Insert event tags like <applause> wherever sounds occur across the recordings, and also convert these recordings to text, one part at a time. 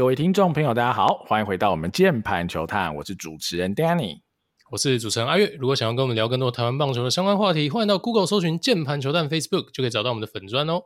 各位听众朋友，大家好，欢迎回到我们键盘球探，我是主持人 Danny，我是主持人阿月。如果想要跟我们聊更多台湾棒球的相关话题，欢迎到 Google 搜寻键盘球探 Facebook，就可以找到我们的粉专哦。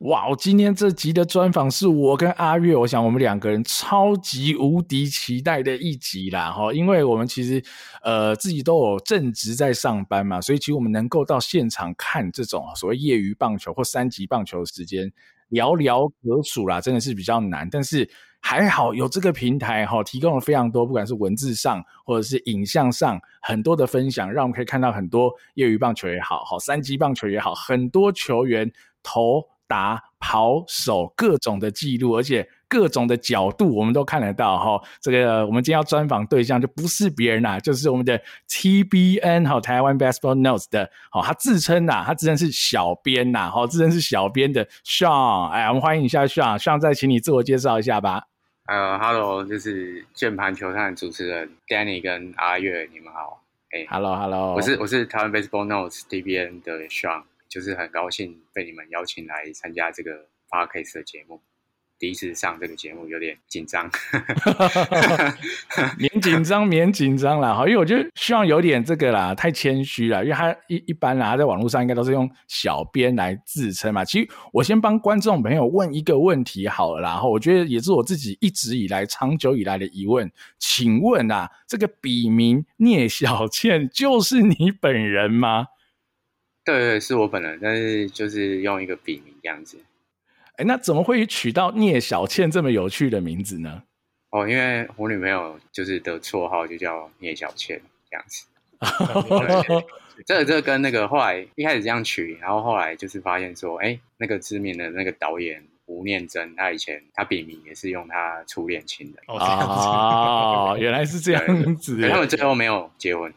哇，今天这集的专访是我跟阿月，我想我们两个人超级无敌期待的一集啦哈，因为我们其实呃自己都有正职在上班嘛，所以其实我们能够到现场看这种所谓业余棒球或三级棒球的时间寥寥可数啦，真的是比较难，但是。还好有这个平台哈，提供了非常多，不管是文字上或者是影像上很多的分享，让我们可以看到很多业余棒球也好，好三级棒球也好，很多球员投打跑手各种的记录，而且。各种的角度我们都看得到哈，这个我们今天要专访对象就不是别人啦，就是我们的 TBN 哈台湾 Baseball Notes 的，好他自称呐，他自称是小编呐，好自称是小编的 Sean，哎，我们欢迎一下 Sean，Sean 再请你自我介绍一下吧。呃，Hello，就是键盘球探主持人 Danny 跟阿月，你们好。哎，Hello，Hello，我是我是台湾 Baseball Notes DBN 的 Sean，就是很高兴被你们邀请来参加这个 Podcast 的节目。第一次上这个节目有点紧张，<laughs> 免紧张，<laughs> 免紧张啦。好，因为我觉得希望有点这个啦，太谦虚了，因为他一一般啦，他在网络上应该都是用小编来自称嘛。其实我先帮观众朋友问一个问题好了啦，然后我觉得也是我自己一直以来长久以来的疑问，请问啊，这个笔名聂小倩就是你本人吗？对对，是我本人，但是就是用一个笔名这样子。欸、那怎么会取到聂小倩这么有趣的名字呢？哦，因为我女朋友就是的绰号就叫聂小倩这样子。<laughs> 这个这个跟那个后来一开始这样取，然后后来就是发现说，哎、欸，那个知名的那个导演吴念真，他以前他笔名也是用他初恋情人。<laughs> 哦，原来是这样子。他们最后没有结婚。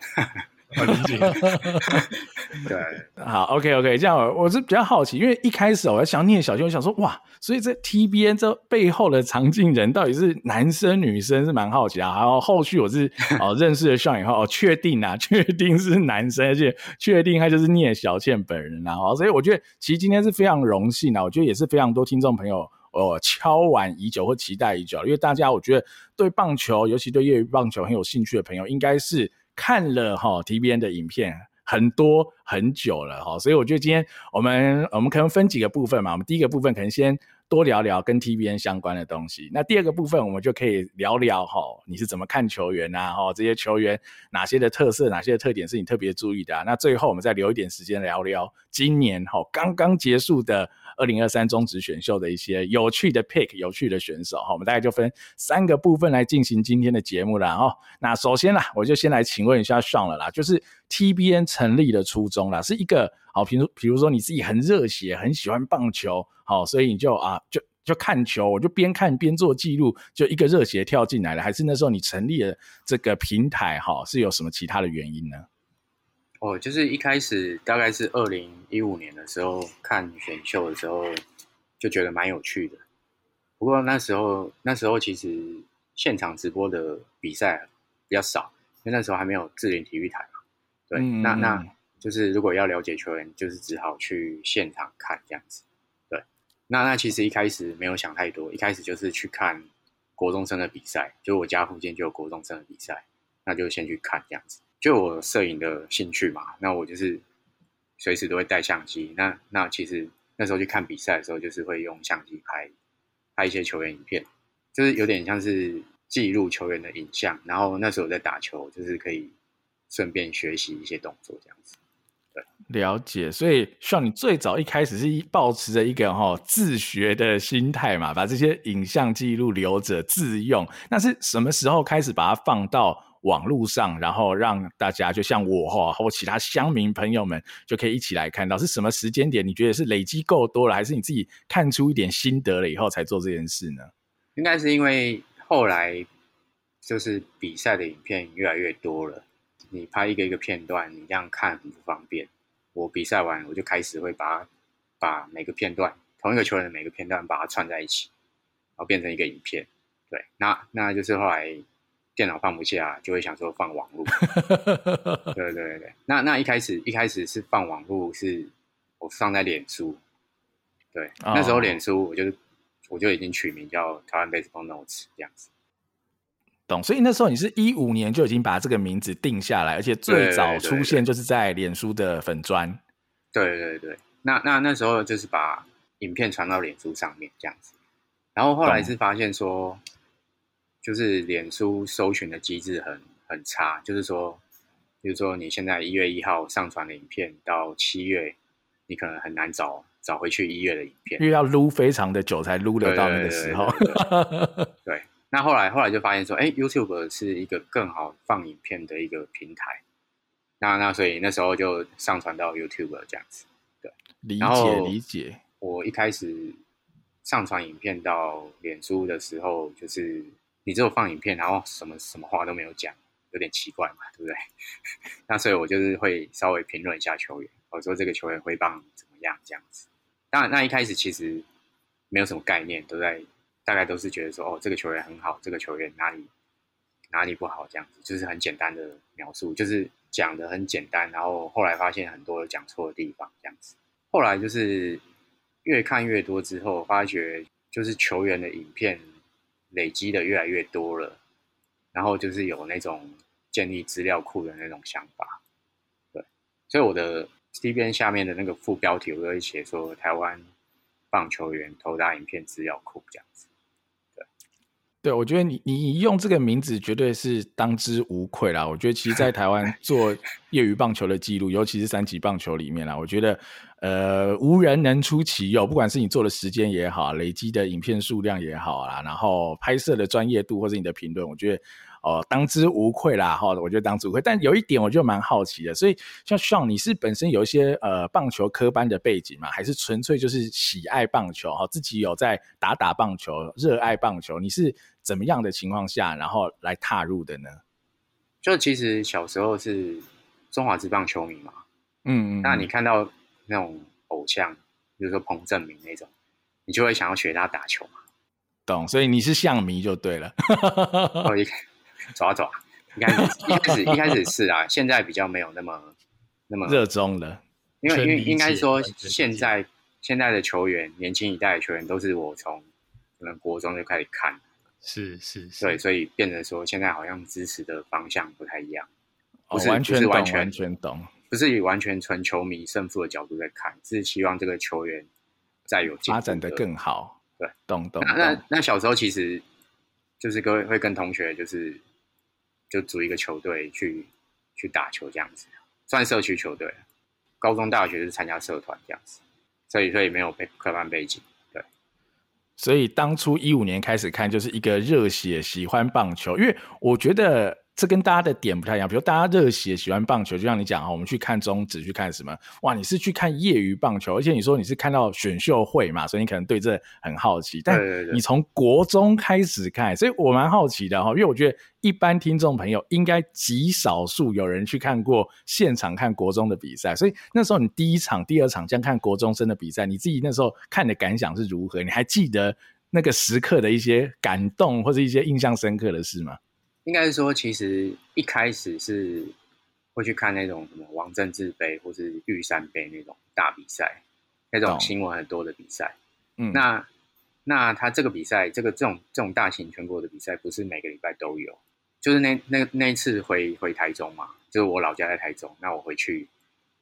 很理解，<laughs> 对，好，OK，OK，、这样我是比较好奇，因为一开始我在想聂小倩，我想说哇，所以这 TBN 这背后的藏镜人到底是男生女生是蛮好奇啊。然后后续我是 <laughs> 哦认识了以后哦确定啊，确定是男生，而且确定他就是聂小倩本人啊。所以我觉得其实今天是非常荣幸啊，我觉得也是非常多听众朋友哦敲碗已久或期待已久，因为大家我觉得对棒球，尤其对业余棒球很有兴趣的朋友，应该是。看了哈 TBN 的影片很多很久了哈，所以我觉得今天我们我们可能分几个部分嘛，我们第一个部分可能先多聊聊跟 TBN 相关的东西，那第二个部分我们就可以聊聊哈，你是怎么看球员啊哈，这些球员哪些的特色，哪些的特点是你特别注意的？那最后我们再留一点时间聊聊今年哈刚刚结束的。二零二三中职选秀的一些有趣的 pick，有趣的选手哈，我们大概就分三个部分来进行今天的节目啦。哦。那首先啦，我就先来请问一下上了啦，就是 TBN 成立的初衷啦，是一个好，比如比如说你自己很热血，很喜欢棒球，好，所以你就啊就就看球，我就边看边做记录，就一个热血跳进来了，还是那时候你成立了这个平台哈，是有什么其他的原因呢？哦，就是一开始大概是二零一五年的时候看选秀的时候，就觉得蛮有趣的。不过那时候那时候其实现场直播的比赛比较少，因为那时候还没有智联体育台嘛。对，嗯、那那就是如果要了解球员，就是只好去现场看这样子。对，那那其实一开始没有想太多，一开始就是去看国中生的比赛，就我家附近就有国中生的比赛，那就先去看这样子。就我摄影的兴趣嘛，那我就是随时都会带相机。那那其实那时候去看比赛的时候，就是会用相机拍拍一些球员影片，就是有点像是记录球员的影像。然后那时候我在打球，就是可以顺便学习一些动作这样子。对，了解。所以像你最早一开始是抱持着一个哈自学的心态嘛，把这些影像记录留着自用。那是什么时候开始把它放到网络上，然后让大家就像我哈，或其他乡民朋友们就可以一起来看到是什么时间点？你觉得是累积够多了，还是你自己看出一点心得了以后才做这件事呢？应该是因为后来就是比赛的影片越来越多了，你拍一个一个片段，你这样看很不方便。我比赛完，我就开始会把把每个片段，同一个球员的每个片段把它串在一起，然后变成一个影片。对，那那就是后来。电脑放不下，就会想说放网络。<laughs> 对对对对，那那一开始一开始是放网络，是我放在脸书。对，那时候脸书我就是我就已经取名叫台湾 Baseball Notes 这样子。懂，所以那时候你是一五年就已经把这个名字定下来，而且最早出现就是在脸书的粉砖。对对对，那那那时候就是把影片传到脸书上面这样子，然后后来是发现说，就是脸书搜寻的机制很很差，就是说，比如说你现在一月一号上传的影片，到七月你可能很难找找回去一月的影片，因为要撸非常的久才撸得到那个时候。对。那后来，后来就发现说，哎，YouTube 是一个更好放影片的一个平台。那那所以那时候就上传到 YouTube 这样子。对，理解理解。我一开始上传影片到脸书的时候，就是你只有放影片，然后什么什么话都没有讲，有点奇怪嘛，对不对？<laughs> 那所以我就是会稍微评论一下球员，我说这个球员挥棒怎么样这样子。当然，那一开始其实没有什么概念，都在。大概都是觉得说，哦，这个球员很好，这个球员哪里哪里不好，这样子，就是很简单的描述，就是讲的很简单。然后后来发现很多讲错的地方，这样子。后来就是越看越多之后，发觉就是球员的影片累积的越来越多了，然后就是有那种建立资料库的那种想法。对，所以我的 T B 下面的那个副标题，我都会写说台湾棒球员投打影片资料库这样子。对，我觉得你你用这个名字绝对是当之无愧啦。我觉得其实，在台湾 <laughs> 做业余棒球的记录，尤其是三级棒球里面啦，我觉得呃无人能出其右。不管是你做的时间也好，累积的影片数量也好啦，然后拍摄的专业度，或者你的评论，我觉得。哦，当之无愧啦，哈，我觉得当之无愧。但有一点，我就蛮好奇的，所以像 Sean，你是本身有一些呃棒球科班的背景嘛？还是纯粹就是喜爱棒球，哈，自己有在打打棒球，热爱棒球？你是怎么样的情况下，然后来踏入的呢？就其实小时候是中华职棒球迷嘛，嗯，嗯，那你看到那种偶像，比如说彭正明那种，你就会想要学他打球嘛？懂，所以你是象迷就对了。<laughs> 哦，一抓抓，应该一开始一开始是啊，现在比较没有那么那么热衷了。因为因为应该说现在现在的球员，年轻一代的球员都是我从可能国中就开始看，是是是，对，所以变得说现在好像支持的方向不太一样，不是、哦、完全不是完全完全懂，不是以完全纯球迷胜负的角度在看，是希望这个球员再有发展的更好。对，懂懂。那那，那小时候其实就是各位会跟同学就是。就组一个球队去去打球这样子，算社区球队。高中、大学是参加社团这样子，所以所以没有背科班背景。对，所以当初一五年开始看，就是一个热血喜欢棒球，因为我觉得。这跟大家的点不太一样，比如大家热血喜欢棒球，就像你讲啊，我们去看中职，去看什么？哇，你是去看业余棒球，而且你说你是看到选秀会嘛，所以你可能对这很好奇。但你从国中开始看，所以我蛮好奇的哈，因为我觉得一般听众朋友应该极少数有人去看过现场看国中的比赛，所以那时候你第一场、第二场这样看国中生的比赛，你自己那时候看的感想是如何？你还记得那个时刻的一些感动或者一些印象深刻的事吗？应该是说，其实一开始是会去看那种什么王政治杯或是玉山杯那种大比赛，那种新闻很多的比赛。嗯，那那他这个比赛，这个这种这种大型全国的比赛，不是每个礼拜都有。就是那那那一次回回台中嘛，就是我老家在台中，那我回去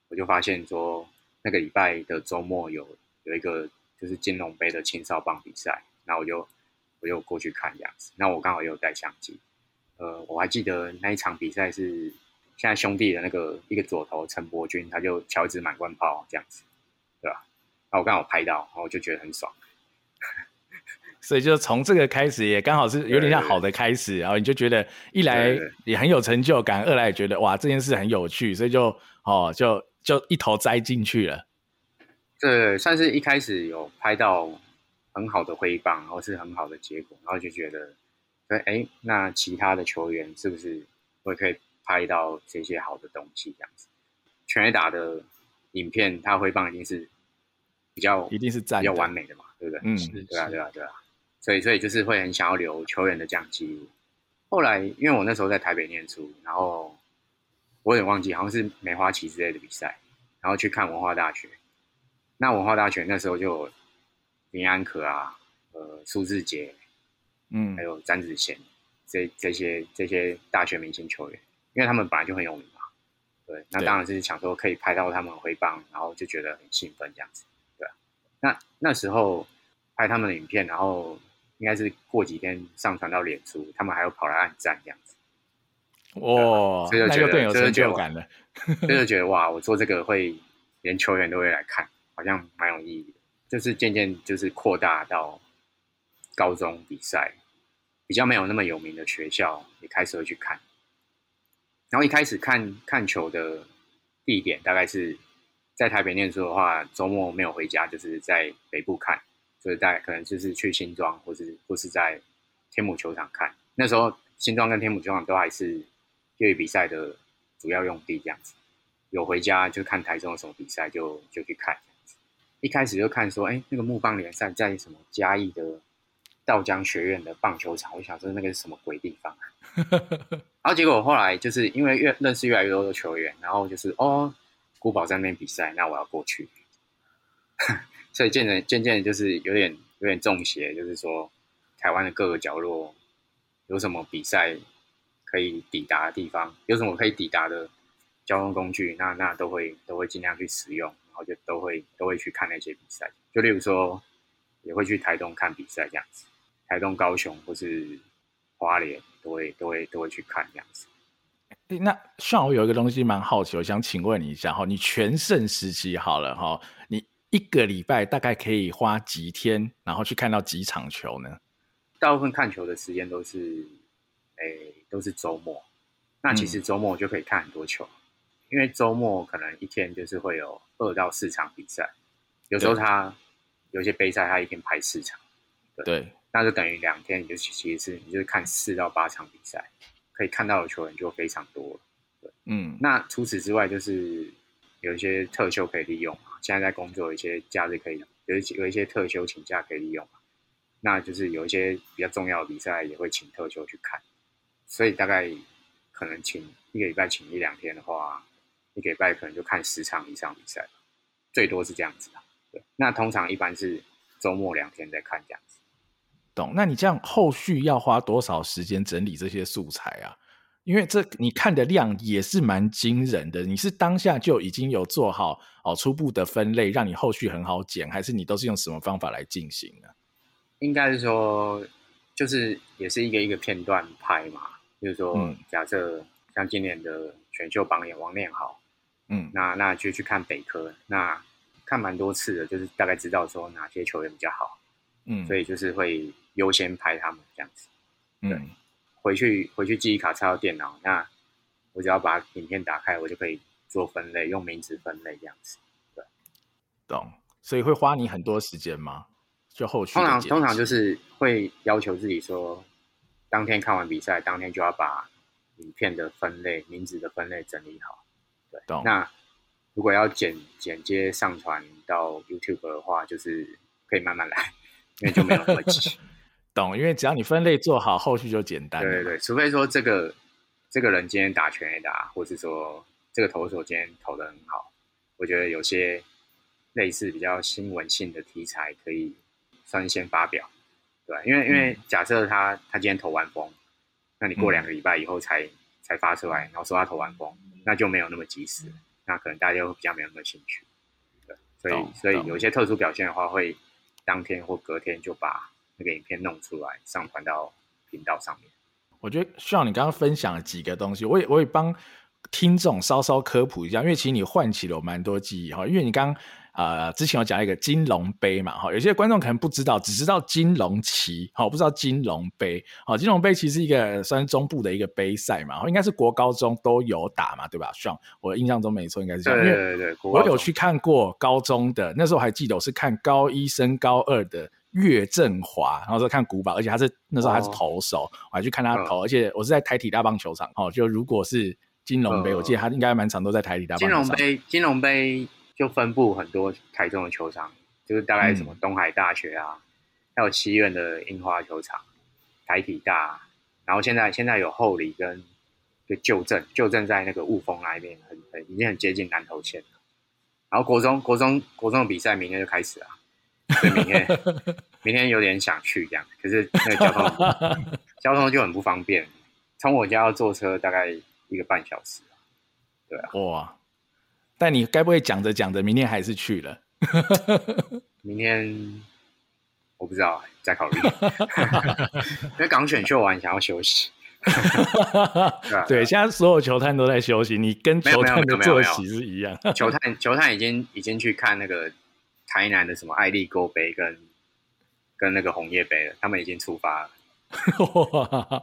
我就发现说，那个礼拜的周末有有一个就是金龙杯的青少棒比赛，那我就我就过去看这样子。那我刚好也有带相机。呃，我还记得那一场比赛是现在兄弟的那个一个左投陈柏君，他就敲一支满贯炮这样子，对吧？那我刚好拍到，然后我就觉得很爽，<laughs> 所以就从这个开始，也刚好是有点像好的开始，然后你就觉得一来也很有成就感，二来也觉得哇这件事很有趣，所以就哦就就一头栽进去了。对，算是一开始有拍到很好的挥棒，然后是很好的结果，然后就觉得。哎，那其他的球员是不是会可以拍到这些好的东西？这样子，全垒打的影片，他挥棒一定是比较一定是比较完美的嘛，对不对？嗯，对啊，对啊，对啊。所以，所以就是会很想要留球员的这样记录。后来，因为我那时候在台北念书，然后我有点忘记，好像是梅花旗之类的比赛，然后去看文化大学。那文化大学那时候就有林安可啊，呃苏志杰，嗯，还有詹子贤这这些这些大学明星球员，因为他们本来就很有名嘛。对，那当然是想说可以拍到他们挥棒，然后就觉得很兴奋这样子。对，那那时候拍他们的影片，然后应该是过几天上传到脸书，他们还有跑来按赞这样子。哇，这就觉得有成就感了，这就觉得哇，我做这个会连球员都会来看，好像蛮有意义的。就是渐渐就是扩大到高中比赛，比较没有那么有名的学校也开始会去看。然后一开始看看球的地点大概是在台北念书的话，周末没有回家，就是在北部看，就是在可能就是去新庄，或是或是在天母球场看。那时候新庄跟天母球场都还是业余比赛的主要用地，这样子。有回家就看台中有什么比赛，就就去看。一开始就看说，哎，那个木棒联赛在什么嘉义的稻江学院的棒球场，我想说那个是什么鬼地方啊？<laughs> 然后结果我后来就是因为越认识越来越多的球员，然后就是哦，古堡在那边比赛，那我要过去。<laughs> 所以渐渐渐渐就是有点有点中邪，就是说台湾的各个角落有什么比赛可以抵达的地方，有什么可以抵达的交通工具，那那都会都会尽量去使用。然后就都会都会去看那些比赛，就例如说，也会去台东看比赛这样子，台东、高雄或是花莲都会都会都会去看这样子。那像我有一个东西蛮好奇，我想请问你一下哈，你全盛时期好了哈，你一个礼拜大概可以花几天，然后去看到几场球呢？大部分看球的时间都是，诶，都是周末。那其实周末就可以看很多球。嗯因为周末可能一天就是会有二到四场比赛，有时候他有些杯赛他一天排四场，对，对，那就等于两天，你就其实是你就是看四到八场比赛，可以看到的球员就非常多了，对，嗯，那除此之外就是有一些特休可以利用嘛，现在在工作有一些假日可以有一有一些特休请假可以利用嘛，那就是有一些比较重要的比赛也会请特休去看，所以大概可能请一个礼拜请一两天的话。一个礼拜可能就看十场以上比赛，最多是这样子的。对，那通常一般是周末两天再看这样子。懂？那你这样后续要花多少时间整理这些素材啊？因为这你看的量也是蛮惊人的。你是当下就已经有做好哦初步的分类，让你后续很好剪，还是你都是用什么方法来进行呢？应该是说，就是也是一个一个片段拍嘛。就是说，嗯、假设像今年的选秀榜眼王念豪。嗯，那那就去看北科，那看蛮多次的，就是大概知道说哪些球员比较好，嗯，所以就是会优先拍他们这样子。对，嗯，回去回去记忆卡插到电脑，那我只要把影片打开，我就可以做分类，用名字分类这样子。对，懂。所以会花你很多时间吗？就后续通常通常就是会要求自己说，当天看完比赛，当天就要把影片的分类、名字的分类整理好。对，那如果要剪剪接上传到 YouTube 的话，就是可以慢慢来，因为就没有那么急。<laughs> 懂，因为只要你分类做好，后续就简单。对对对，除非说这个这个人今天打全垒打，或是说这个投手今天投的很好，我觉得有些类似比较新闻性的题材可以算先发表。对，因为因为假设他他今天投完风，那你过两个礼拜以后才、嗯、才发出来，然后说他投完风。那就没有那么及时，那可能大家就比较没有那么兴趣，对，所以所以有一些特殊表现的话，会当天或隔天就把那个影片弄出来，上传到频道上面。我觉得需要你刚刚分享了几个东西，我也我也帮听众稍稍科普一下，因为其实你唤起了我蛮多记忆哈，因为你刚刚。呃，之前有讲一个金龙杯嘛，哈，有些观众可能不知道，只知道金龙旗，好，不知道金龙杯，好，金龙杯其实是一个算是中部的一个杯赛嘛，应该是国高中都有打嘛，对吧？像我印象中没错，应该是这样。对对对，我有去看过高中的，那时候我还记得我是看高一升高二的岳振华，然后说看古堡，而且他是那时候还是投手，哦、我还去看他投，而且我是在台体大棒球场，哦，就如果是金龙杯，哦、我记得他应该蛮常都在台体大棒球场。金龙杯，金龙杯。就分布很多台中的球场，就是大概什么东海大学啊，嗯、还有七院的樱花球场、台体大，然后现在现在有后里跟就旧镇，旧镇在那个雾峰那一边，很很已经很接近南投县了。然后国中国中国中的比赛明天就开始了，所以明天明天有点想去这样，可是那个交通 <laughs> 交通就很不方便，从我家要坐车大概一个半小时。对啊，哇！但你该不会讲着讲着，明天还是去了？<laughs> 明天我不知道，再考虑。<laughs> 因为港选秀完，想要休息。对，啊、对，现在所有球探都在休息，你跟球探的作息是一样。球探球探已经已经去看那个台南的什么爱立勾杯跟跟那个红叶杯了，他们已经出发了。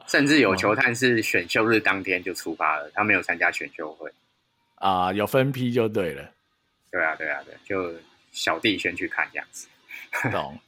甚至有球探是选秀日当天就出发了，他没有参加选秀会。啊，有分批就对了。对啊，对啊，对，就小弟先去看这样子。懂。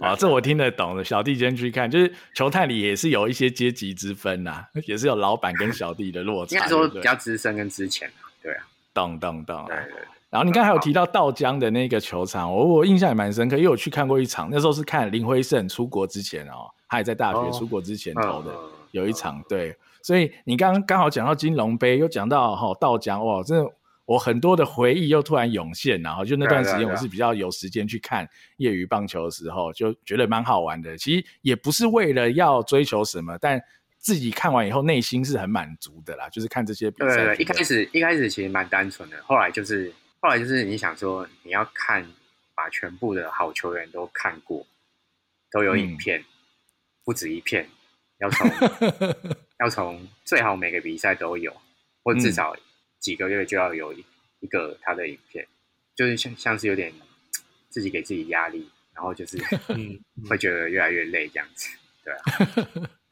啊，这我听得懂的。小弟先去看，就是球探里也是有一些阶级之分呐、啊，也是有老板跟小弟的落差。应该说比较资深跟之前对啊。懂懂懂。对对对。然后你刚才有提到道江的那个球场，我我印象也蛮深刻，因为我去看过一场，那时候是看林辉胜出国之前哦，他也在大学出国之前投的，有一场对。所以你刚刚刚好讲到金龙杯，又讲到哈道江，哇，真的我很多的回忆又突然涌现，然后就那段时间我是比较有时间去看业余棒球的时候，就觉得蛮好玩的。其实也不是为了要追求什么，但自己看完以后内心是很满足的啦。就是看这些比赛，对对对，一开始一开始其实蛮单纯的，后来就是后来就是你想说你要看把全部的好球员都看过，都有影片，嗯、不止一片。要从 <laughs> 要从最好每个比赛都有，或至少几个月就要有一一个他的影片，就是像像是有点自己给自己压力，然后就是嗯会觉得越来越累这样子，对啊。<laughs>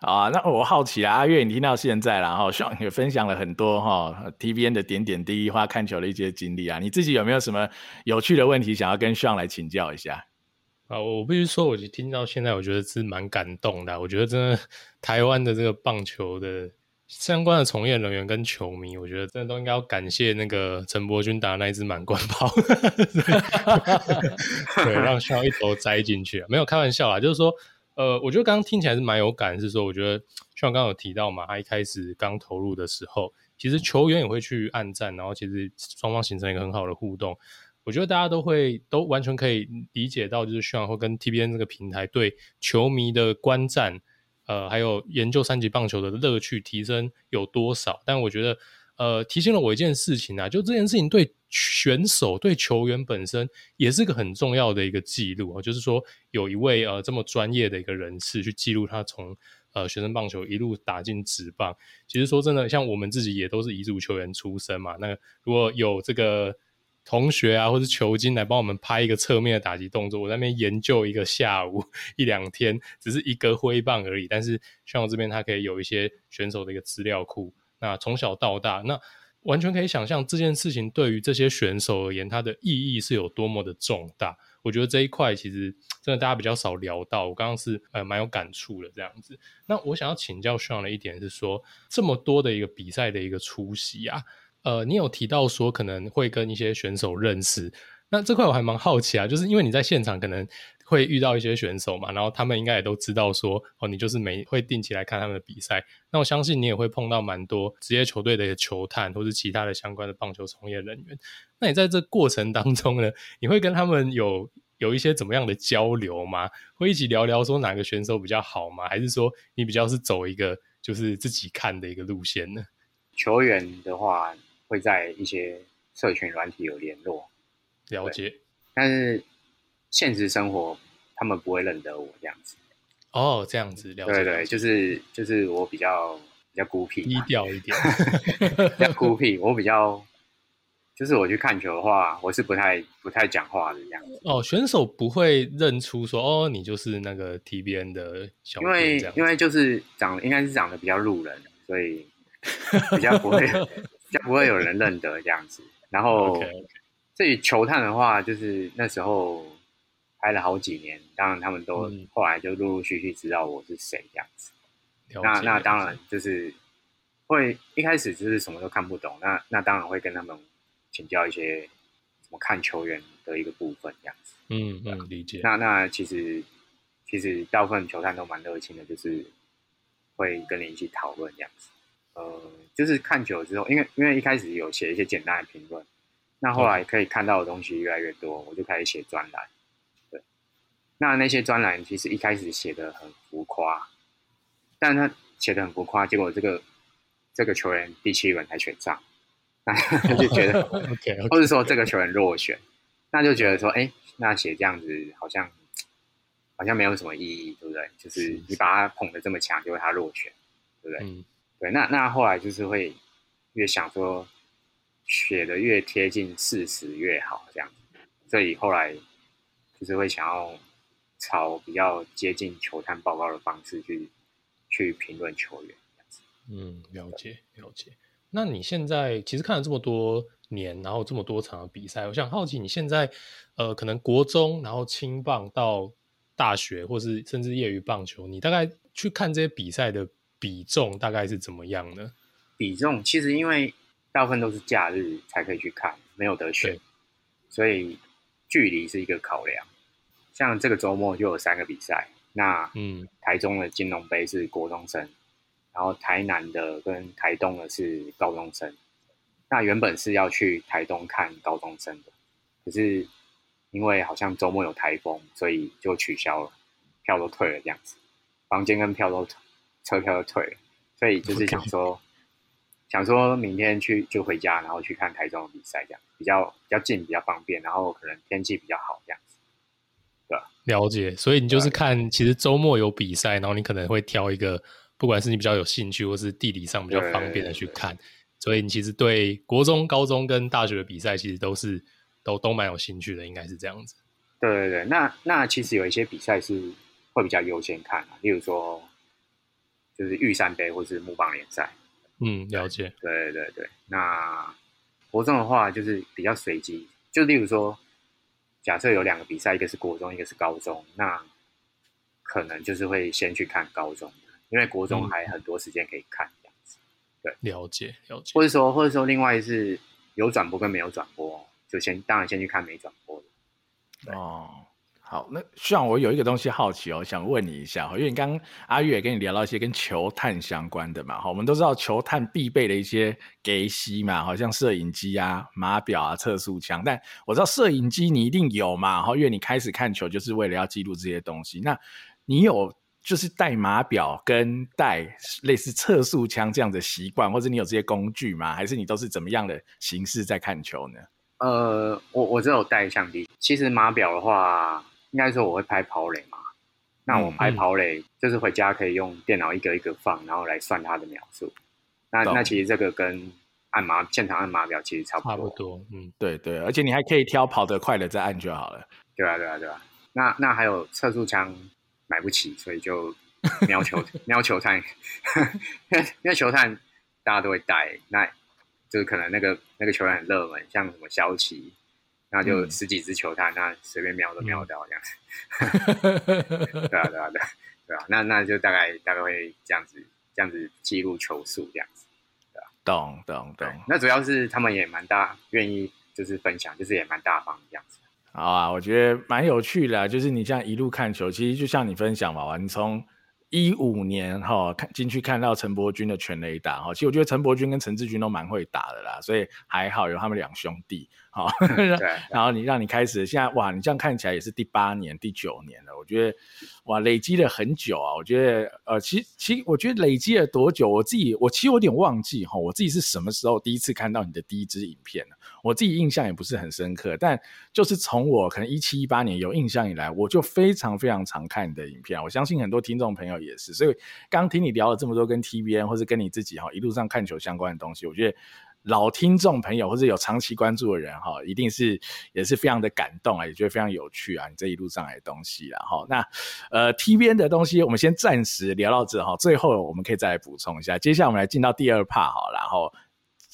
好啊，那我好奇啊，阿月，你听到现在，然后 Sean 也分享了很多哈 TBN 的点点滴滴花看球的一些经历啊，你自己有没有什么有趣的问题想要跟 Sean 来请教一下？啊，我必须说，我就听到现在，我觉得是蛮感动的。我觉得真的，台湾的这个棒球的相关的从业人员跟球迷，我觉得真的都应该要感谢那个陈伯君打的那一支满贯炮，<laughs> <laughs> 对，让需要一头栽进去。没有开玩笑啊，就是说，呃，我觉得刚刚听起来是蛮有感，是说，我觉得像刚刚有提到嘛，他一开始刚投入的时候，其实球员也会去暗战，然后其实双方形成一个很好的互动。我觉得大家都会都完全可以理解到，就是 Sean 会跟 TBN 这个平台对球迷的观战，呃，还有研究三级棒球的乐趣提升有多少。但我觉得，呃，提醒了我一件事情啊，就这件事情对选手、对球员本身也是个很重要的一个记录啊。就是说，有一位呃这么专业的一个人士去记录他从呃学生棒球一路打进职棒。其实说真的，像我们自己也都是乙组球员出身嘛。那如果有这个。同学啊，或是球经来帮我们拍一个侧面的打击动作，我在那边研究一个下午一两天，只是一个挥棒而已。但是像我这边，他可以有一些选手的一个资料库。那从小到大，那完全可以想象这件事情对于这些选手而言，它的意义是有多么的重大。我觉得这一块其实真的大家比较少聊到，我刚刚是呃蛮有感触的这样子。那我想要请教 Sean 的一点是说，这么多的一个比赛的一个出席啊。呃，你有提到说可能会跟一些选手认识，那这块我还蛮好奇啊，就是因为你在现场可能会遇到一些选手嘛，然后他们应该也都知道说，哦，你就是每会定期来看他们的比赛，那我相信你也会碰到蛮多职业球队的球探或是其他的相关的棒球从业人员，那你在这过程当中呢，你会跟他们有有一些怎么样的交流吗？会一起聊聊说哪个选手比较好吗？还是说你比较是走一个就是自己看的一个路线呢？球员的话。会在一些社群软体有联络，了解，但是现实生活他们不会认得我这样子。哦，这样子，了解。对对，就是就是我比较比较孤僻，低调一点，<laughs> 比较孤僻。我比较就是我去看球的话，我是不太不太讲话的这样子。哦，选手不会认出说哦，你就是那个 TBN 的小，因为因为就是长应该是长得比较路人，所以 <laughs> 比较不会。就不会有人认得这样子。然后，<laughs> 至于球探的话，就是那时候拍了好几年，当然他们都后来就陆陆续续知道我是谁这样子。那那当然就是会一开始就是什么都看不懂，那那当然会跟他们请教一些怎么看球员的一个部分这样子。嗯嗯，理解。那那其实其实大部分球探都蛮热情的，就是会跟你一起讨论这样子。呃，就是看久了之后，因为因为一开始有写一些简单的评论，那后来可以看到的东西越来越多，我就开始写专栏。对，那那些专栏其实一开始写的很浮夸，但他写的很浮夸，结果这个这个球员第七轮才选上，那就觉得 <laughs> OK，<laughs> 或者说这个球员落选，那就觉得说，哎，那写这样子好像好像没有什么意义，对不对？就是你把他捧得这么强，结果他落选，对不对？嗯、对，那那后来就是会越想说。写的越贴近事实越好，这样，所以后来就是会想要朝比较接近球探报告的方式去去评论球员。嗯，了解了解。那你现在其实看了这么多年，然后这么多场的比赛，我想好奇你现在呃，可能国中，然后青棒到大学，或是甚至业余棒球，你大概去看这些比赛的比重大概是怎么样呢？比重其实因为。大部分都是假日才可以去看，没有得选，所以距离是一个考量。像这个周末就有三个比赛，那嗯，台中的金龙杯是国中生，然后台南的跟台东的是高中生。那原本是要去台东看高中生的，可是因为好像周末有台风，所以就取消了，票都退了这样子，房间跟票都车票都退了，所以就是想说。想说明天去就回家，然后去看台中的比赛，这样比较比较近，比较方便，然后可能天气比较好，这样子，对吧？了解，所以你就是看，其实周末有比赛，然后你可能会挑一个，不管是你比较有兴趣，或是地理上比较方便的去看。所以你其实对国中、高中跟大学的比赛，其实都是都都蛮有兴趣的，应该是这样子。对对对，那那其实有一些比赛是会比较优先看啊，例如说就是玉山杯或是木棒联赛。嗯，了解。对对对，那国中的话就是比较随机，就例如说，假设有两个比赛，一个是国中，一个是高中，那可能就是会先去看高中的，因为国中还很多时间可以看这样子。对，了解了解。或者说，或者说，另外是有转播跟没有转播，就先当然先去看没转播的。哦。好，那像我有一个东西好奇哦，想问你一下，因为你刚阿月也跟你聊到一些跟球探相关的嘛，哈，我们都知道球探必备的一些给息嘛，好像摄影机啊、码表啊、测速枪，但我知道摄影机你一定有嘛，哈，因为你开始看球就是为了要记录这些东西，那你有就是带码表跟带类似测速枪这样的习惯，或者你有这些工具吗？还是你都是怎么样的形式在看球呢？呃，我我只有带相机，其实码表的话。应该说我会拍跑垒嘛，那我拍跑垒就是回家可以用电脑一个一个放，然后来算它的秒数。那那其实这个跟按码现场按码表其实差不多。差不多，嗯，对对，而且你还可以挑跑得快的再按就好了。对啊对啊对啊。那那还有测速枪买不起，所以就瞄球 <laughs> 瞄球探，因 <laughs> 为因为球探大家都会带，那就是可能那个那个球员很热门，像什么萧齐。那就十几只球探，嗯、那随便瞄都瞄到这样子。嗯、<laughs> 对啊，对啊，对啊，对啊。那那就大概大概会这样子，这样子记录球数这样子。对啊，懂懂懂。那主要是他们也蛮大，愿意就是分享，就是也蛮大方这样子。好啊，我觉得蛮有趣的，就是你这样一路看球，其实就像你分享嘛，你从一五年哈看进去看到陈伯君的全垒打哈，其实我觉得陈伯君跟陈志军都蛮会打的啦，所以还好有他们两兄弟。好，<laughs> 然后你让你开始，现在哇，你这样看起来也是第八年、第九年了。我觉得哇，累积了很久啊。我觉得呃，其实其实我觉得累积了多久，我自己我其实有点忘记哈，我自己是什么时候第一次看到你的第一支影片呢？我自己印象也不是很深刻，但就是从我可能一七一八年有印象以来，我就非常非常常看你的影片。我相信很多听众朋友也是，所以刚听你聊了这么多跟 TBN 或是跟你自己哈一路上看球相关的东西，我觉得。老听众朋友或者有长期关注的人哈，一定是也是非常的感动啊，也觉得非常有趣啊，你这一路上来的东西啦哈。那呃 TBN 的东西，我们先暂时聊到这哈，最后我们可以再来补充一下。接下来我们来进到第二 part 哈，然后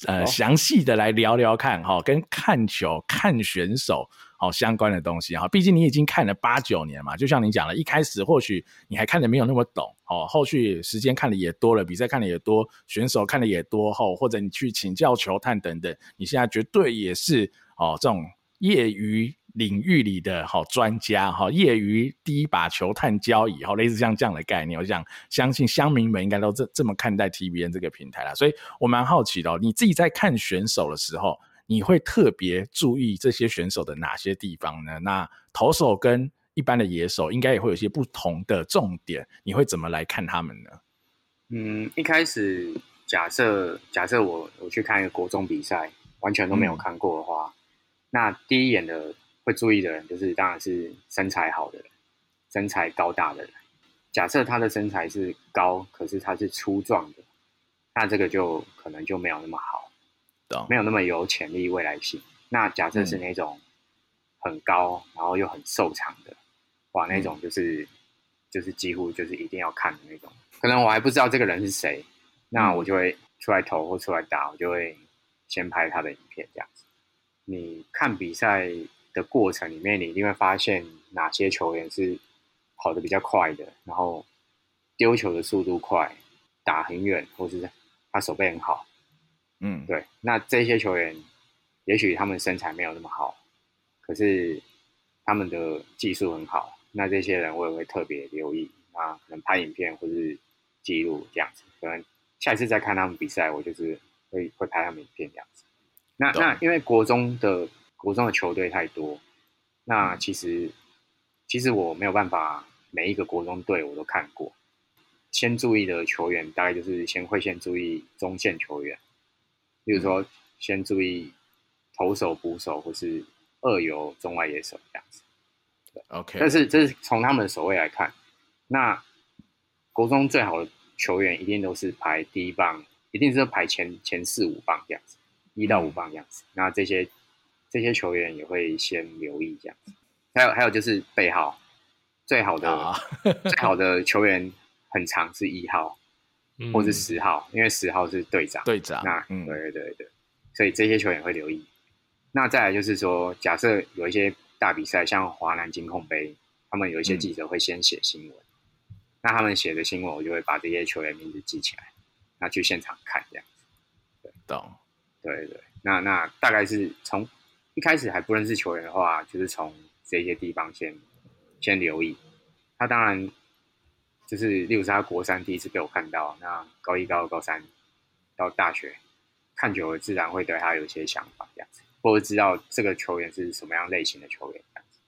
呃详细的来聊聊看哈，跟看球看选手。好相关的东西哈，毕竟你已经看了八九年嘛，就像你讲了，一开始或许你还看的没有那么懂哦，后续时间看的也多了，比赛看的也多，选手看的也多后，或者你去请教球探等等，你现在绝对也是哦这种业余领域里的好专家哈，业余第一把球探交椅哈，类似像这样的概念，我想相信乡民们应该都这这么看待 TBN 这个平台啦，所以我蛮好奇的哦，你自己在看选手的时候。你会特别注意这些选手的哪些地方呢？那投手跟一般的野手应该也会有一些不同的重点，你会怎么来看他们呢？嗯，一开始假设假设我我去看一个国中比赛，完全都没有看过的话，嗯、那第一眼的会注意的人就是当然是身材好的人，身材高大的人。假设他的身材是高，可是他是粗壮的，那这个就可能就没有那么好，懂没有那么有潜力未来性。那假设是那种很高，嗯、然后又很瘦长的，哇，那种就是、嗯、就是几乎就是一定要看的那种。可能我还不知道这个人是谁，那我就会出来投或出来打，我就会先拍他的影片这样子。你看比赛的过程里面，你一定会发现哪些球员是。跑得比较快的，然后丢球的速度快，打很远，或是他手背很好，嗯，对。那这些球员，也许他们身材没有那么好，可是他们的技术很好。那这些人我也会特别留意，那，可能拍影片或是记录这样子。可能下一次再看他们比赛，我就是会会拍他们影片这样子。那那因为国中的国中的球队太多，那其实、嗯、其实我没有办法。每一个国中队我都看过，先注意的球员大概就是先会先注意中线球员，比如说先注意投手、捕手或是二游、中外野手这样子。OK，但是这是从他们的守卫来看，那国中最好的球员一定都是排第一棒，一定是排前前四五棒这样子，一到五棒这样子。嗯、那这些这些球员也会先留意这样子。还有还有就是背号。最好的、啊、最好的球员很长是一号，嗯、或是十号，因为十号是队长。队长，那对对对对，所以这些球员会留意。那再来就是说，假设有一些大比赛，像华南金控杯，他们有一些记者会先写新闻，嗯、那他们写的新闻，我就会把这些球员名字记起来，那去现场看这样子。对，懂。对对，那那大概是从一开始还不认识球员的话，就是从这些地方先。先留意，他当然就是，例如说他国三第一次被我看到，那高一、高二、高三到大学看久了，自然会对他有一些想法，这样子，或者知道这个球员是什么样类型的球员，这样子。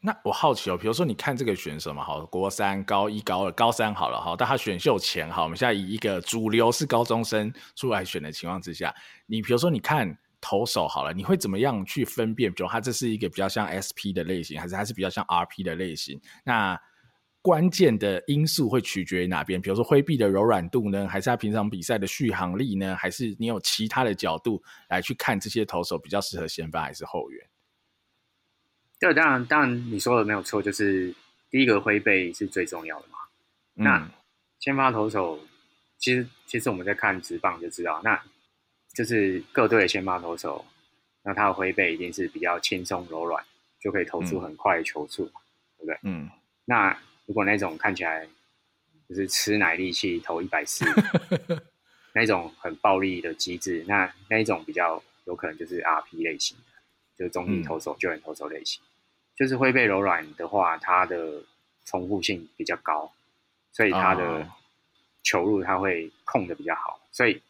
那我好奇哦，比如说你看这个选手嘛，好，国三、高一、高二、高三好了哈，但他选秀前好，我们现在以一个主流是高中生出来选的情况之下，你比如说你看。投手好了，你会怎么样去分辨？比如他这是一个比较像 SP 的类型，还是还是比较像 RP 的类型？那关键的因素会取决于哪边？比如说挥臂的柔软度呢，还是他平常比赛的续航力呢？还是你有其他的角度来去看这些投手比较适合先发还是后援？对，当然，当然你说的没有错，就是第一个挥背是最重要的嘛。嗯、那先发投手，其实其实我们在看直棒就知道那。就是各队的先发投手，那他的挥背一定是比较轻松柔软，就可以投出很快的球速，嗯、对不对？嗯。那如果那种看起来就是吃奶力气投一百四，<laughs> 那种很暴力的机制，那那一种比较有可能就是 RP 类型的，就是中继投手、救援、嗯、投手类型。就是挥背柔软的话，它的重复性比较高，所以它的球路它会控的比较好，所以。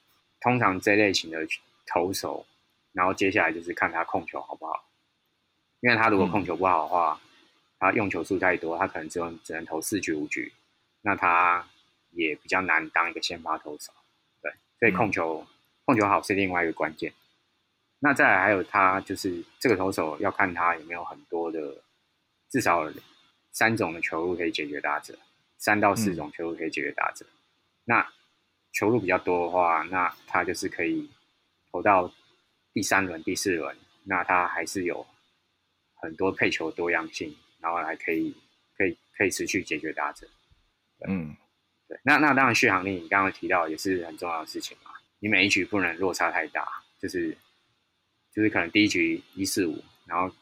通常这类型的投手，然后接下来就是看他控球好不好，因为他如果控球不好的话，嗯、他用球数太多，他可能只有只能投四局五局，那他也比较难当一个先发投手。对，所以控球、嗯、控球好是另外一个关键。那再来还有他就是这个投手要看他有没有很多的，至少三种的球路可以解决打者，三到四种球路可以解决打者。嗯、那球路比较多的话，那他就是可以投到第三轮、第四轮，那他还是有很多配球多样性，然后还可以可以可以持续解决打者。嗯，对。那那当然续航力，你刚刚提到也是很重要的事情嘛。你每一局不能落差太大，就是就是可能第一局一四五，然后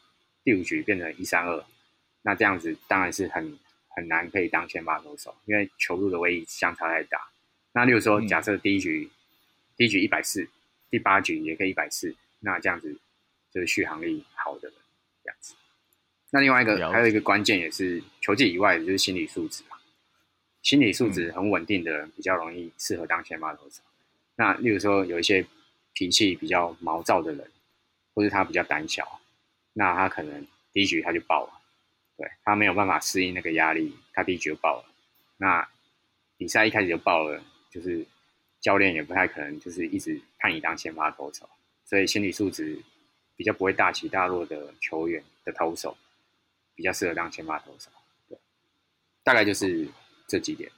第五局变成一三二，那这样子当然是很很难可以当先发投手，因为球路的位移相差太大。那例如说，假设第一局，嗯、第一局一百四，第八局也可以一百四，那这样子就是续航力好的这样子。那另外一个还有一个关键也是球技以外的，就是心理素质嘛。心理素质很稳定的人比较容易适合当先发投手。嗯、那例如说有一些脾气比较毛躁的人，或是他比较胆小，那他可能第一局他就爆了，对，他没有办法适应那个压力，他第一局就爆了。那比赛一开始就爆了，就是教练也不太可能就是一直看你当先发投手，所以心理素质比较不会大起大落的球员的投手，比较适合当先发投手。对，大概就是这几点。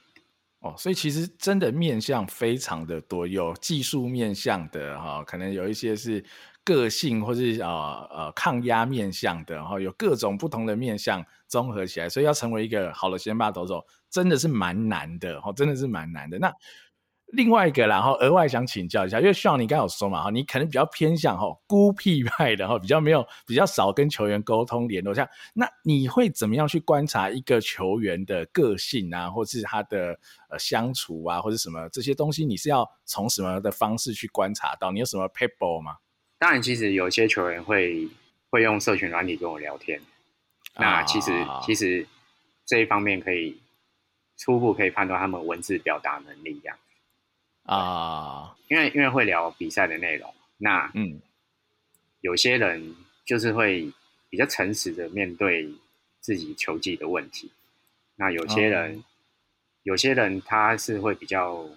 哦，所以其实真的面相非常的多，有技术面相的哈、哦，可能有一些是个性或是呃呃抗压面相的，哈、哦，有各种不同的面相综合起来，所以要成为一个好的先发投手，真的是蛮难的，哈、哦，真的是蛮难的。那。另外一个，然后额外想请教一下，因为像你刚刚有说嘛，哈，你可能比较偏向哈孤僻派的哈，比较没有比较少跟球员沟通联络，像那你会怎么样去观察一个球员的个性啊，或是他的呃相处啊，或者什么这些东西，你是要从什么的方式去观察到？你有什么 paper 吗？当然，其实有些球员会会用社群软体跟我聊天，那其实、啊、其实这一方面可以初步可以判断他们文字表达能力这样。啊，因为因为会聊比赛的内容，那嗯，有些人就是会比较诚实的面对自己球技的问题，那有些人、哦、有些人他是会比较，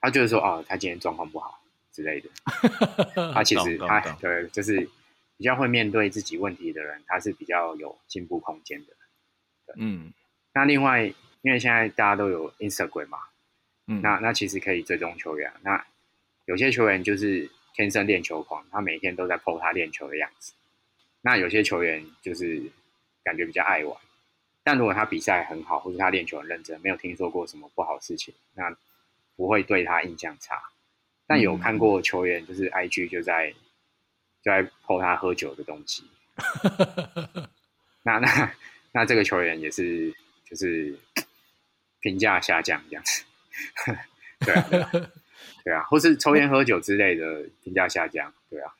他就是说哦，他今天状况不好之类的，<laughs> 他其实他对就是比较会面对自己问题的人，他是比较有进步空间的，嗯，那另外因为现在大家都有 Instagram 嘛。嗯，那那其实可以追踪球员。那有些球员就是天生练球狂，他每天都在 po 他练球的样子。那有些球员就是感觉比较爱玩，但如果他比赛很好，或者他练球很认真，没有听说过什么不好的事情，那不会对他印象差。但有看过球员就是 IG 就在就在 po 他喝酒的东西。<laughs> 那那那这个球员也是就是 <clears throat> 评价下降这样子。<laughs> 对啊，对啊，对啊，或是抽烟喝酒之类的评价下降，对啊。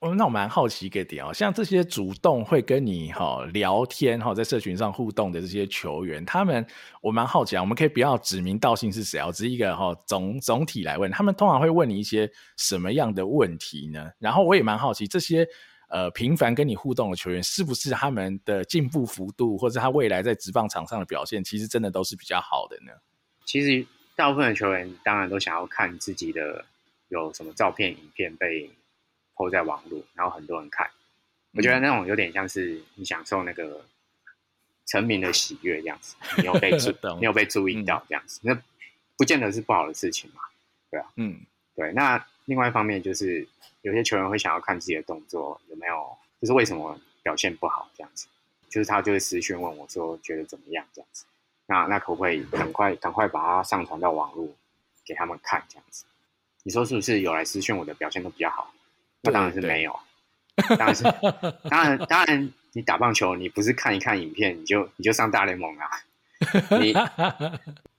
哦，那我蛮好奇一个点哦，像这些主动会跟你哈聊天哈，在社群上互动的这些球员，他们我蛮好奇啊，我们可以不要指名道姓是谁啊，只是一个哈总总体来问，他们通常会问你一些什么样的问题呢？然后我也蛮好奇，这些呃频繁跟你互动的球员，是不是他们的进步幅度，或者他未来在职棒场上的表现，其实真的都是比较好的呢？其实。大部分的球员当然都想要看自己的有什么照片、影片被 PO 在网络，然后很多人看。我觉得那种有点像是你享受那个成名的喜悦这样子，你有被注，<laughs> 你有被注意到这样子，那不见得是不好的事情嘛，对啊，嗯，对。那另外一方面就是有些球员会想要看自己的动作有没有，就是为什么表现不好这样子，就是他就会私讯问我说觉得怎么样这样子。那那可不可以赶快赶快把它上传到网络给他们看这样子？你说是不是有来私讯我的表现都比较好？那当然是没有，当然是当然当然你打棒球你不是看一看影片你就你就上大联盟啊？<laughs> 你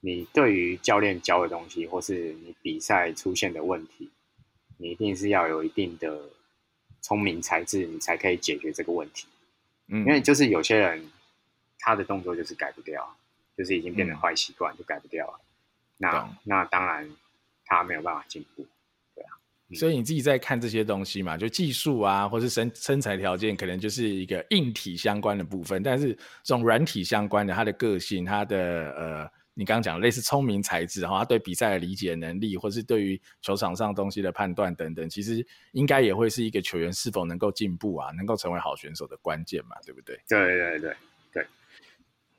你对于教练教的东西或是你比赛出现的问题，你一定是要有一定的聪明才智，你才可以解决这个问题。嗯，因为就是有些人他的动作就是改不掉。就是已经变成坏习惯，就改不掉了。嗯、那那当然，他没有办法进步，对啊。所以你自己在看这些东西嘛，就技术啊，或是身身材条件，可能就是一个硬体相关的部分。但是这种软体相关的，他的个性，他的呃，你刚刚讲的类似聪明才智哈，他对比赛的理解能力，或是对于球场上东西的判断等等，其实应该也会是一个球员是否能够进步啊，能够成为好选手的关键嘛，对不对？对对对。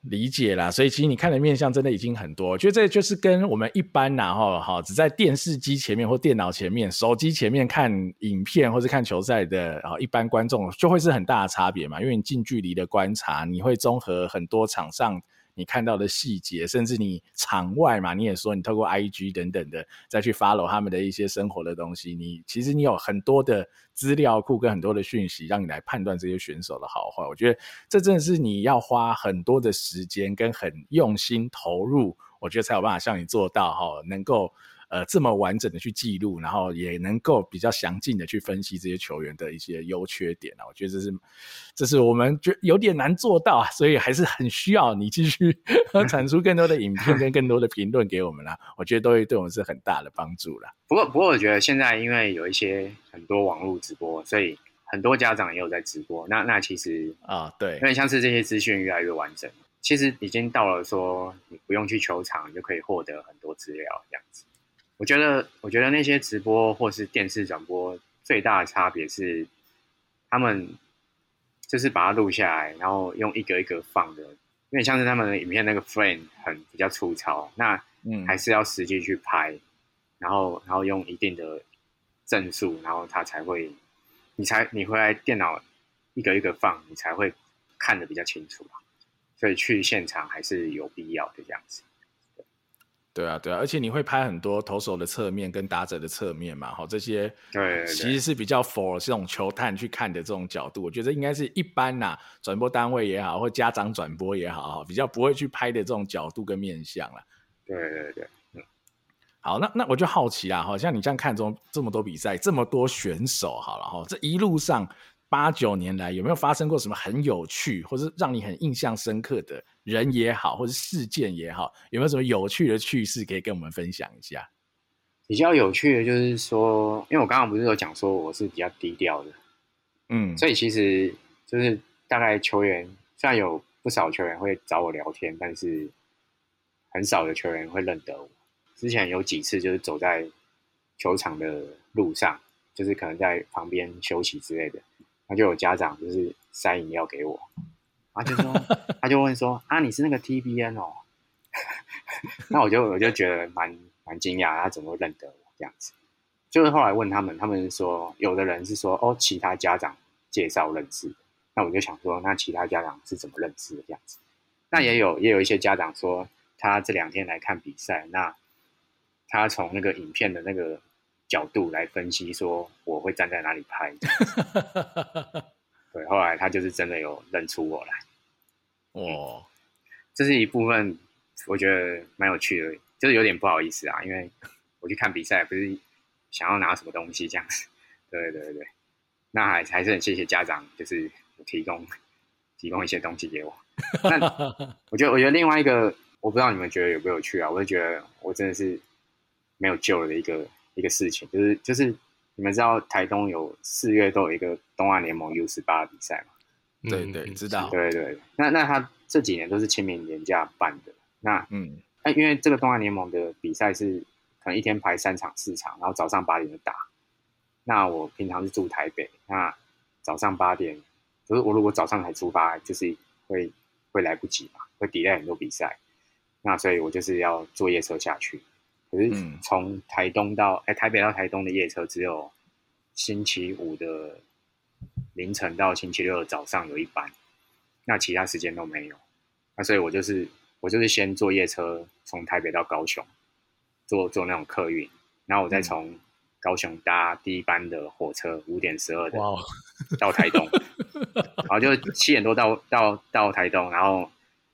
理解啦，所以其实你看的面相真的已经很多，我觉得这就是跟我们一般然后哈，只在电视机前面或电脑前面、手机前面看影片或是看球赛的啊一般观众，就会是很大的差别嘛，因为你近距离的观察，你会综合很多场上。你看到的细节，甚至你场外嘛，你也说你透过 IG 等等的再去 follow 他们的一些生活的东西，你其实你有很多的资料库跟很多的讯息，让你来判断这些选手的好坏。我觉得这真的是你要花很多的时间跟很用心投入，我觉得才有办法像你做到哈，能够。呃，这么完整的去记录，然后也能够比较详尽的去分析这些球员的一些优缺点啊，我觉得这是，这是我们觉有点难做到啊，所以还是很需要你继续 <laughs> 产出更多的影片跟更多的评论给我们啦，我觉得都会对我们是很大的帮助啦。不过，不过我觉得现在因为有一些很多网络直播，所以很多家长也有在直播，那那其实啊，对，因为像是这些资讯越来越完整，其实已经到了说你不用去球场，你就可以获得很多资料这样子。我觉得，我觉得那些直播或是电视转播最大的差别是，他们就是把它录下来，然后用一格一格放的，因为像是他们的影片那个 frame 很比较粗糙，那嗯，还是要实际去拍，嗯、然后然后用一定的帧数，然后它才会，你才你回来电脑一格一格放，你才会看得比较清楚，所以去现场还是有必要的这样子。对啊，对啊，而且你会拍很多投手的侧面跟打者的侧面嘛，哈，这些对，其实是比较 for 这种球探去看的这种角度，我觉得应该是一般呐、啊，转播单位也好，或家长转播也好，比较不会去拍的这种角度跟面向了。对对对，嗯，好，那那我就好奇啊，好像你这样看中这么多比赛，这么多选手，好了哈，这一路上。八九年来有没有发生过什么很有趣，或是让你很印象深刻的人也好，或者事件也好，有没有什么有趣的趣事可以跟我们分享一下？比较有趣的就是说，因为我刚刚不是有讲说我是比较低调的，嗯，所以其实就是大概球员虽然有不少球员会找我聊天，但是很少的球员会认得我。之前有几次就是走在球场的路上，就是可能在旁边休息之类的。那就有家长就是塞饮料给我，他就说，他就问说啊，你是那个 TBN 哦？<laughs> 那我就我就觉得蛮蛮惊讶，他怎么会认得我这样子？就是后来问他们，他们说有的人是说哦，其他家长介绍认识。那我就想说，那其他家长是怎么认识的这样子？那也有也有一些家长说，他这两天来看比赛，那他从那个影片的那个。角度来分析，说我会站在哪里拍。<laughs> 对，后来他就是真的有认出我来。哦，这是一部分，我觉得蛮有趣的，就是有点不好意思啊，因为我去看比赛，不是想要拿什么东西这样子。对对对对，那还还是很谢谢家长，就是提供提供一些东西给我。<laughs> 那我觉得，我觉得另外一个，我不知道你们觉得有没有趣啊？我就觉得我真的是没有救了的一个。一个事情就是就是你们知道台东有四月都有一个东岸联盟 U 十八比赛吗？对对，知道。对对，那那他这几年都是清明年假办的。那嗯，那因为这个东岸联盟的比赛是可能一天排三场四场，然后早上八点就打。那我平常是住台北，那早上八点就是我如果早上才出发，就是会会来不及嘛，会 delay 很多比赛。那所以我就是要坐夜车下去。可是从台东到哎、欸、台北到台东的夜车只有星期五的凌晨到星期六的早上有一班，那其他时间都没有。那所以我就是我就是先坐夜车从台北到高雄，坐坐那种客运，然后我再从高雄搭第一班的火车五点十二的到台东，<laughs> 然后就七点多到到到台东，然后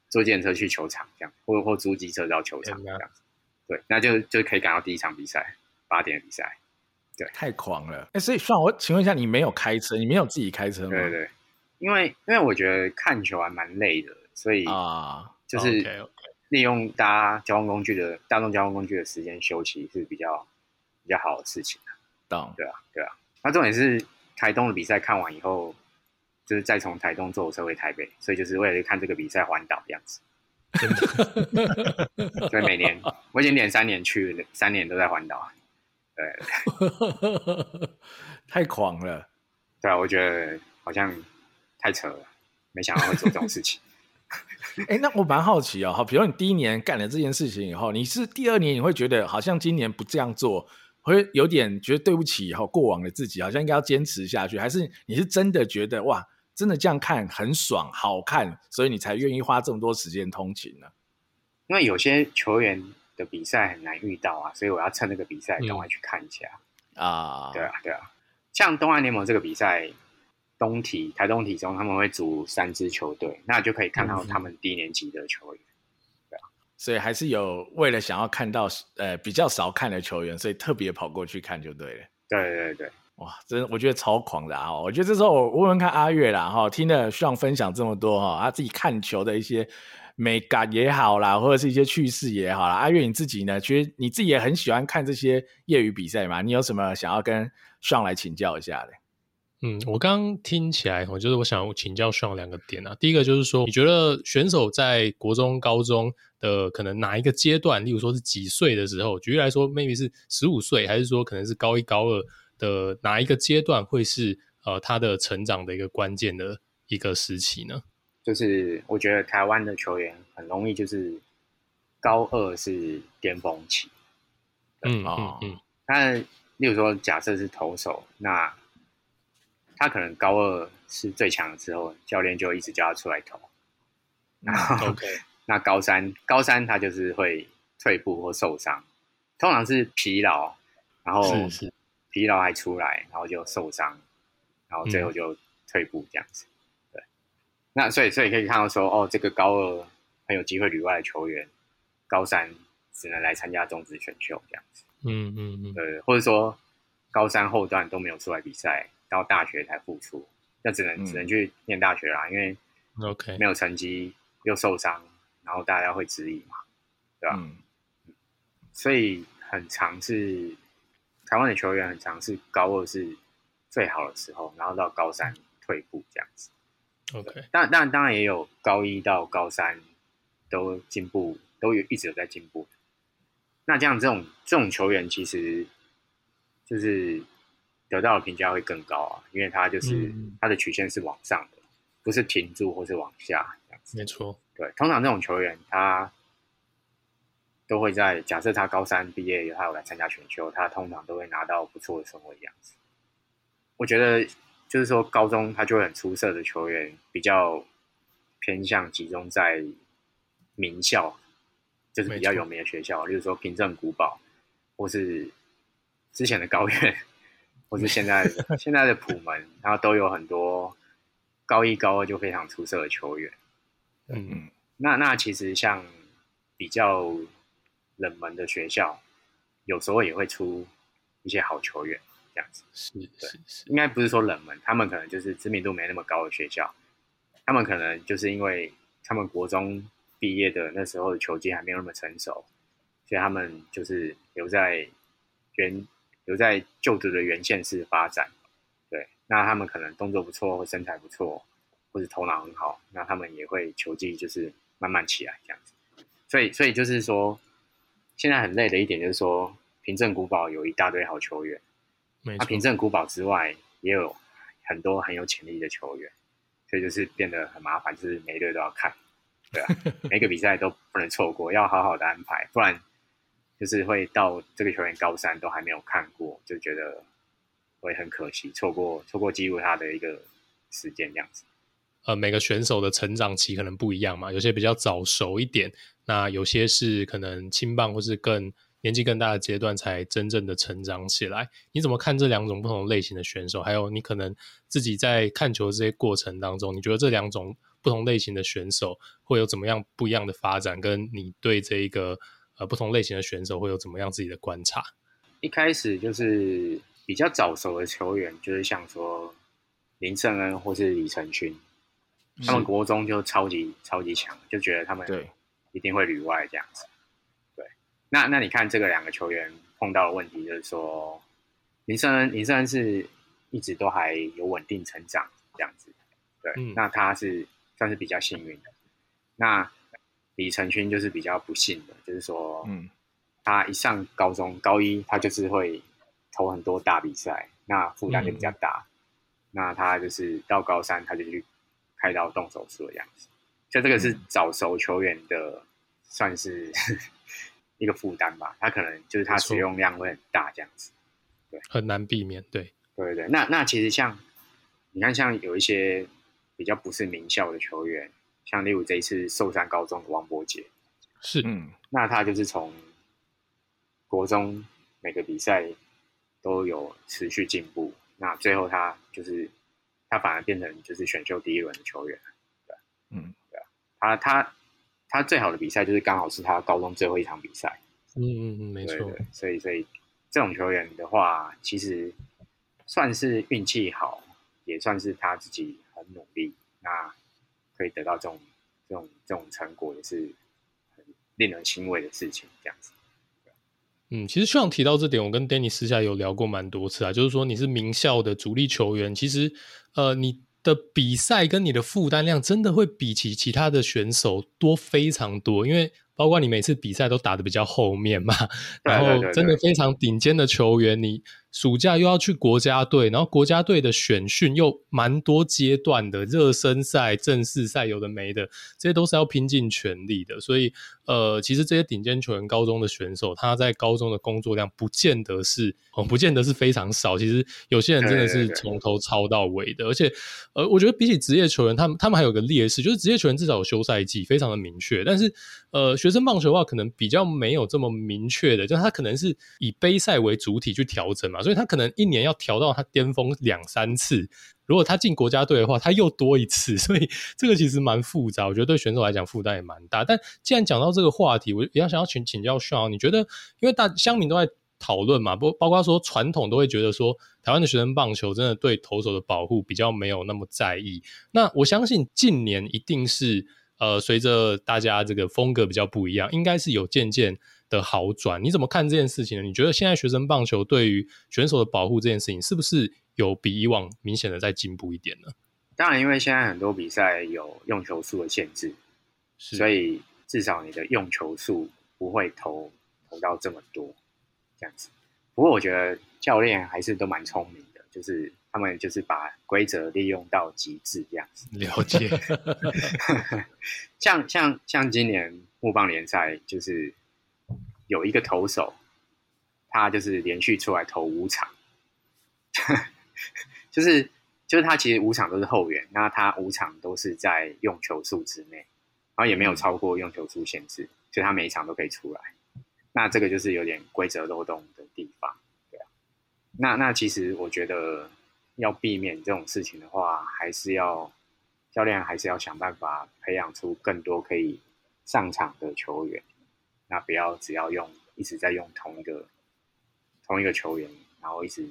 坐电车去球场这样，或或租机车到球场这样子。对，那就就可以赶到第一场比赛，八点的比赛。对，太狂了。哎，所以算我请问一下，你没有开车，你没有自己开车吗？对对，因为因为我觉得看球还蛮累的，所以啊，就是利用搭交通工具的大众交通工具的时间休息是比较比较好的事情。懂，对啊，对啊。那重点是台东的比赛看完以后，就是再从台东坐车回台北，所以就是为了看这个比赛环岛这样子。<laughs> 所以每年我已经连三年去，三年都在环岛。对，<laughs> 太狂了。对啊，我觉得好像太扯了，没想到会做这种事情。哎、欸，那我蛮好奇哦，好，比如你第一年干了这件事情以后，你是第二年你会觉得好像今年不这样做，会有点觉得对不起以后过往的自己，好像应该要坚持下去，还是你是真的觉得哇？真的这样看很爽，好看，所以你才愿意花这么多时间通勤呢？因为有些球员的比赛很难遇到啊，所以我要趁那个比赛赶快去看一下啊、嗯。对啊，对啊，像东岸联盟这个比赛，东体台东体中他们会组三支球队，那就可以看到他们低年级的球员。对啊，所以还是有为了想要看到呃比较少看的球员，所以特别跑过去看就对了。对对对，对。哇，真我觉得超狂的啊！我觉得这时候我问问看阿跃啦，哈，听了双分享这么多哈，他自己看球的一些美感也好啦，或者是一些趣事也好啦。阿跃你自己呢？其实你自己也很喜欢看这些业余比赛嘛？你有什么想要跟 Sean 来请教一下的？嗯，我刚刚听起来，我就是我想请教上两个点啊。第一个就是说，你觉得选手在国中、高中的可能哪一个阶段，例如说是几岁的时候，举例来说，maybe 是十五岁，还是说可能是高一、高二的哪一个阶段，会是呃他的成长的一个关键的一个时期呢？就是我觉得台湾的球员很容易就是高二是巅峰期。嗯嗯嗯。但例如说，假设是投手，那他可能高二是最强的时候，教练就一直叫他出来投。然后，OK，<laughs> 那高三高三他就是会退步或受伤，通常是疲劳，然后疲劳还出来，然后就受伤，然后最后就退步这样子。嗯、对，那所以所以可以看到说，哦，这个高二很有机会旅外的球员，高三只能来参加中职选秀这样子。嗯嗯嗯，对，或者说高三后段都没有出来比赛。到大学才复出，那只能只能去念大学啦，嗯、因为 OK 没有成绩又受伤，然后大家会质疑嘛，对吧？嗯、所以很常是台湾的球员很常是高二是最好的时候，然后到高三退步这样子。OK，当然当然也有高一到高三都进步，都有一直有在进步。那这样这种这种球员其实就是。得到的评价会更高啊，因为他就是他的曲线是往上的，不是停住或是往下这样子。没错，对，通常这种球员他都会在假设他高三毕业他有来参加选秀，他通常都会拿到不错的生活样子。我觉得就是说，高中他就会很出色的球员，比较偏向集中在名校，就是比较有名的学校，例如说平镇古堡，或是之前的高院。或是现在 <laughs> 现在的普门，然后都有很多高一高二就非常出色的球员。嗯嗯，那那其实像比较冷门的学校，有时候也会出一些好球员，这样子。是是是，应该不是说冷门，他们可能就是知名度没那么高的学校，他们可能就是因为他们国中毕业的那时候的球技还没有那么成熟，所以他们就是留在原。留在就读的原县市发展，对，那他们可能动作不错，或身材不错，或者头脑很好，那他们也会球技就是慢慢起来这样子。所以，所以就是说，现在很累的一点就是说，平镇古堡有一大堆好球员，那错、啊、平镇古堡之外也有很多很有潜力的球员，所以就是变得很麻烦，就是每一队都要看，对啊，<laughs> 每个比赛都不能错过，要好好的安排，不然。就是会到这个球员高三都还没有看过，就觉得会很可惜，错过错过记录他的一个时间这样子。呃，每个选手的成长期可能不一样嘛，有些比较早熟一点，那有些是可能青棒或是更年纪更大的阶段才真正的成长起来。你怎么看这两种不同类型的选手？还有你可能自己在看球的这些过程当中，你觉得这两种不同类型的选手会有怎么样不一样的发展？跟你对这一个。呃，不同类型的选手会有怎么样自己的观察？一开始就是比较早熟的球员，就是像说林胜恩或是李承勋，他们国中就超级超级强，就觉得他们对一定会旅外这样子。对，那那你看这个两个球员碰到的问题，就是说林胜恩林胜恩是一直都还有稳定成长这样子。对，嗯、那他是算是比较幸运的。那李承勋就是比较不幸的，就是说，嗯，他一上高中高一，他就是会投很多大比赛，那负担就比较大。嗯、那他就是到高三，他就去开刀动手术的样子。所以这个是早熟球员的，算是 <laughs> 一个负担吧。他可能就是他使用量会很大，这样子，对，很难避免。对，对对对。那那其实像你看，像有一些比较不是名校的球员。像例如这一次寿山高中的王博杰，是，嗯，那他就是从国中每个比赛都有持续进步，那最后他就是他反而变成就是选秀第一轮的球员，对，嗯，对啊，他他他最好的比赛就是刚好是他高中最后一场比赛，嗯嗯嗯，没错，对对，所以所以这种球员的话，其实算是运气好，也算是他自己很努力，那。可以得到这种、这种、这种成果，也是很令人欣慰的事情。这样子，嗯，其实希望提到这点，我跟 Danny 私下有聊过蛮多次啊，就是说你是名校的主力球员，其实呃你的比赛跟你的负担量真的会比起其他的选手多非常多，因为。包括你每次比赛都打得比较后面嘛，然后真的非常顶尖的球员，你。暑假又要去国家队，然后国家队的选训又蛮多阶段的，热身赛、正式赛有的没的，这些都是要拼尽全力的。所以，呃，其实这些顶尖球员、高中的选手，他在高中的工作量不见得是哦，不见得是非常少。其实有些人真的是从头操到尾的，而且，呃，我觉得比起职业球员，他们他们还有个劣势，就是职业球员至少有休赛季，非常的明确。但是，呃，学生棒球的话，可能比较没有这么明确的，就是他可能是以杯赛为主体去调整嘛。所以他可能一年要调到他巅峰两三次，如果他进国家队的话，他又多一次，<laughs> 所以这个其实蛮复杂。我觉得对选手来讲负担也蛮大。但既然讲到这个话题，我也要想要请请教 Sean，你觉得，因为大乡民都在讨论嘛，不包括说传统都会觉得说，台湾的学生棒球真的对投手的保护比较没有那么在意。那我相信近年一定是呃，随着大家这个风格比较不一样，应该是有渐渐。的好转，你怎么看这件事情呢？你觉得现在学生棒球对于选手的保护这件事情，是不是有比以往明显的在进步一点呢？当然，因为现在很多比赛有用球数的限制，所以至少你的用球数不会投投到这么多这样子。不过我觉得教练还是都蛮聪明的，就是他们就是把规则利用到极致这样子。了解。<laughs> <laughs> 像像像今年木棒联赛就是。有一个投手，他就是连续出来投五场，<laughs> 就是就是他其实五场都是后援，那他五场都是在用球数之内，然后也没有超过用球数限制，所以他每一场都可以出来。那这个就是有点规则漏洞的地方，对啊。那那其实我觉得要避免这种事情的话，还是要教练还是要想办法培养出更多可以上场的球员。那不要只要用一直在用同一个同一个球员，然后一直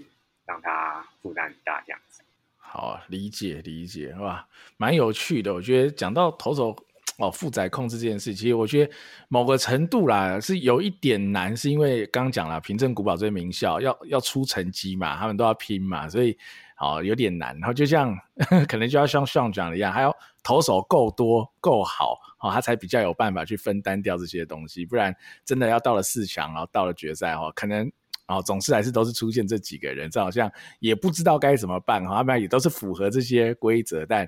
让他负担很大这样子。好，理解理解，是吧？蛮有趣的。我觉得讲到投手哦负载控制这件事，其实我觉得某个程度啦是有一点难，是因为刚刚讲了平镇古堡这些名校要要出成绩嘛，他们都要拼嘛，所以。哦，有点难，然后就像 <laughs> 可能就要像上讲的一样，还要投手够多够好，哦，他才比较有办法去分担掉这些东西，不然真的要到了四强，然后到了决赛，哦，可能哦总是还是都是出现这几个人，这好像也不知道该怎么办，哈，他们也都是符合这些规则，但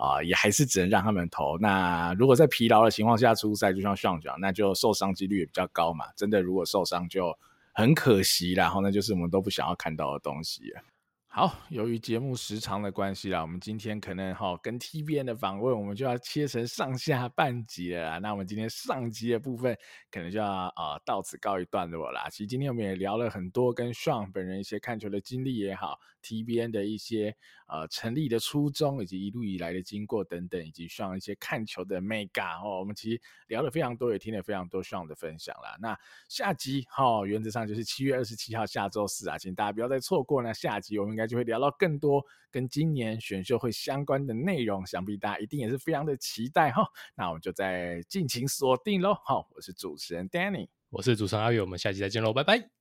啊、也还是只能让他们投。那如果在疲劳的情况下出赛，就像上讲，那就受伤几率也比较高嘛，真的如果受伤就很可惜，然后那就是我们都不想要看到的东西。好，由于节目时长的关系啦，我们今天可能哈跟 TBN 的访问，我们就要切成上下半集了。那我们今天上集的部分，可能就要、呃、到此告一段落啦。其实今天我们也聊了很多跟 Sean 本人一些看球的经历也好，TBN 的一些呃成立的初衷，以及一路以来的经过等等，以及 Sean 一些看球的美感哦。我们其实聊了非常多，也听了非常多上的分享啦。那下集哈，原则上就是七月二十七号下周四啊，请大家不要再错过。那下集我们应该就会聊到更多跟今年选秀会相关的内容，想必大家一定也是非常的期待哈。那我们就再敬请锁定喽。好，我是主持人 Danny，我是主持人阿宇，我们下期再见喽，拜拜。